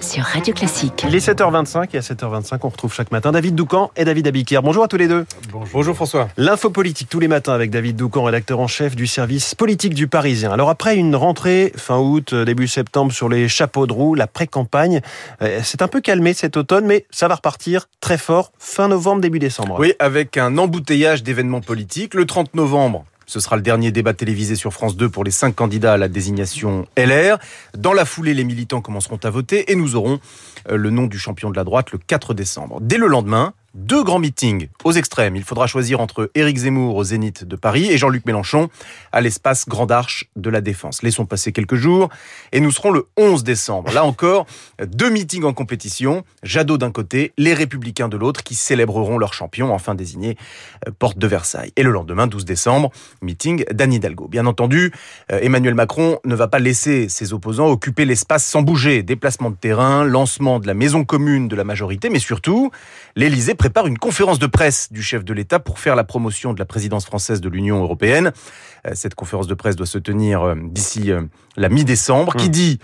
sur Radio Classique. Il est 7h25 et à 7h25, on retrouve chaque matin David Doucan et David Abiker. Bonjour à tous les deux. Bonjour, François. L'info politique tous les matins avec David Doucan, rédacteur en chef du service politique du Parisien. Alors après une rentrée fin août, début septembre sur les chapeaux de roue, la pré-campagne, euh, c'est un peu calmé cet automne, mais ça va repartir très fort fin novembre, début décembre. Oui, avec un embouteillage d'événements politiques. Le 30 novembre, ce sera le dernier débat télévisé sur France 2 pour les cinq candidats à la désignation LR. Dans la foulée, les militants commenceront à voter et nous aurons euh, le nom du champion de la droite le 4 décembre. Dès le lendemain, deux grands meetings aux extrêmes. Il faudra choisir entre Éric Zemmour au Zénith de Paris et Jean-Luc Mélenchon à l'espace Grand Arche de la Défense. Laissons passer quelques jours et nous serons le 11 décembre. Là encore, deux meetings en compétition. Jadot d'un côté, les Républicains de l'autre qui célébreront leur champion enfin désigné euh, porte de Versailles. Et le lendemain, 12 décembre, meeting d'Anne Hidalgo. Bien entendu, euh, Emmanuel Macron ne va pas laisser ses opposants occuper l'espace sans bouger. Déplacement de terrain, lancement de la maison commune de la majorité, mais surtout, l'Élysée prépare une conférence de presse du chef de l'État pour faire la promotion de la présidence française de l'Union européenne. Euh, cette conférence de presse doit se tenir euh, d'ici euh, la mi-décembre. Qui hmm. dit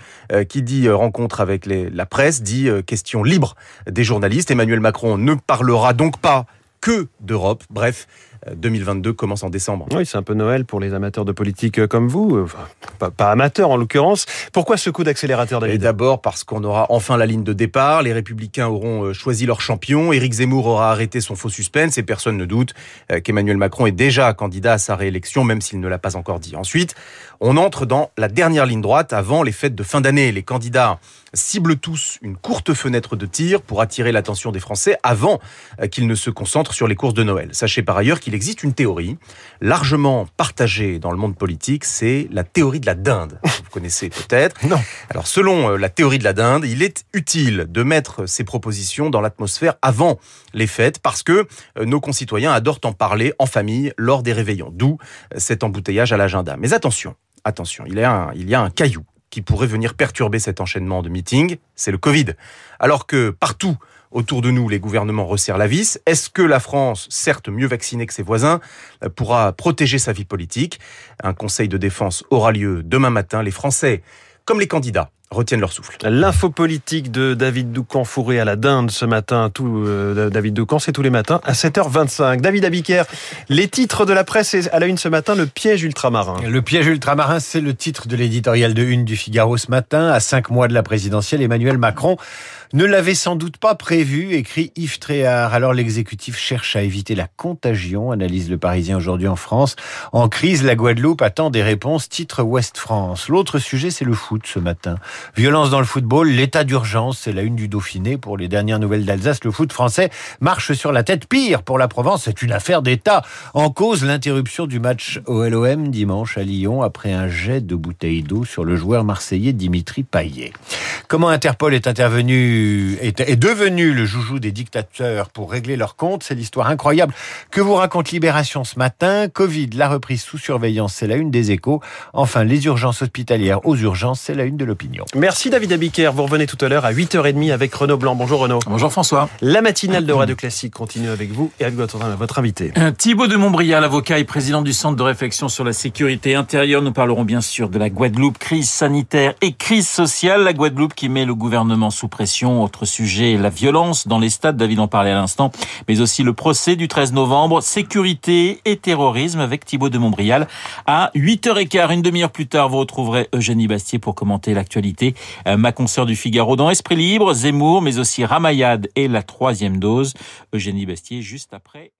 qui dit rencontre avec les, la presse dit question libre des journalistes. Emmanuel Macron ne parlera donc pas que d'Europe. Bref, 2022 commence en décembre. Oui, c'est un peu Noël pour les amateurs de politique comme vous, enfin, pas, amateurs en l'occurrence. Pourquoi ce coup d'accélérateur, David? D'abord parce qu'on aura enfin la ligne de départ, les Républicains auront euh, choisi leur champion, Éric Zemmour aura arrêté son faux suspense et personne ne doute euh, qu'Emmanuel Macron est déjà candidat à sa réélection, même s'il ne l'a pas encore dit. Ensuite, on entre dans la dernière ligne droite avant les fêtes de fin d'année. Les candidats ciblent tous une courte fenêtre de tir pour attirer l'attention des Français avant euh, qu'ils ne se concentrent sur les courses de Noël. Sachez par ailleurs qu'il existe une théorie largement partagée dans le monde politique, c'est la théorie de la dinde. Vous connaissez peut-être. Non. Alors selon euh, la théorie de la dinde, il est utile de mettre ces propositions dans l'atmosphère avant les fêtes parce que euh, nos concitoyens adorent en parler en famille lors des réveillons. D'où cet embouteillage à l'agenda. Mais attention, attention, il y a un, il y a un caillou qui pourrait venir perturber cet enchaînement de meetings, c'est le Covid. Alors que partout autour de nous, les gouvernements resserrent la vis, est-ce que la France, certes mieux vaccinée que ses voisins, euh, pourra protéger sa vie politique? Un conseil de défense aura lieu demain matin. Les Français, comme les candidats, retiennent leur souffle. L'info politique de David Doucan fourré à la dinde ce matin. Tout euh, David Doucan, c'est tous les matins à 7h25. David Abiker, les titres de la presse à la une ce matin, le piège ultramarin. Le piège ultramarin, c'est le titre de l'éditorial de une du Figaro ce matin. À cinq mois de la présidentielle, Emmanuel Macron ne l'avait sans doute pas prévu, écrit Yves Tréhard. Alors l'exécutif cherche à éviter la contagion, analyse le Parisien aujourd'hui en France. En crise, la Guadeloupe attend des réponses, titre Ouest France. L'autre sujet, c'est le foot ce matin. Violence dans le football, l'état d'urgence, c'est la une du Dauphiné. Pour les dernières nouvelles d'Alsace, le foot français marche sur la tête. Pire, pour la Provence, c'est une affaire d'État. En cause, l'interruption du match au LOM dimanche à Lyon après un jet de bouteille d'eau sur le joueur marseillais Dimitri Payet. Comment Interpol est intervenu, est, devenu le joujou des dictateurs pour régler leurs comptes C'est l'histoire incroyable que vous raconte Libération ce matin. Covid, la reprise sous surveillance, c'est la une des échos. Enfin, les urgences hospitalières aux urgences, c'est la une de l'opinion. Merci David Abiker. Vous revenez tout à l'heure à 8h30 avec Renaud Blanc. Bonjour Renaud. Bonjour François. La matinale de Radio Classique continue avec vous et avec votre, votre invité. Thibaut de Montbrial, avocat et président du Centre de réflexion sur la sécurité intérieure. Nous parlerons bien sûr de la Guadeloupe, crise sanitaire et crise sociale. La Guadeloupe qui met le gouvernement sous pression. Autre sujet, la violence dans les stades, David en parlait à l'instant, mais aussi le procès du 13 novembre, sécurité et terrorisme avec Thibaut de Montbrial. À 8h15, une demi-heure plus tard, vous retrouverez Eugénie Bastier pour commenter l'actualité. Euh, ma consoeur du Figaro dans Esprit Libre, Zemmour, mais aussi Ramayad et la troisième dose. Eugénie Bastier juste après.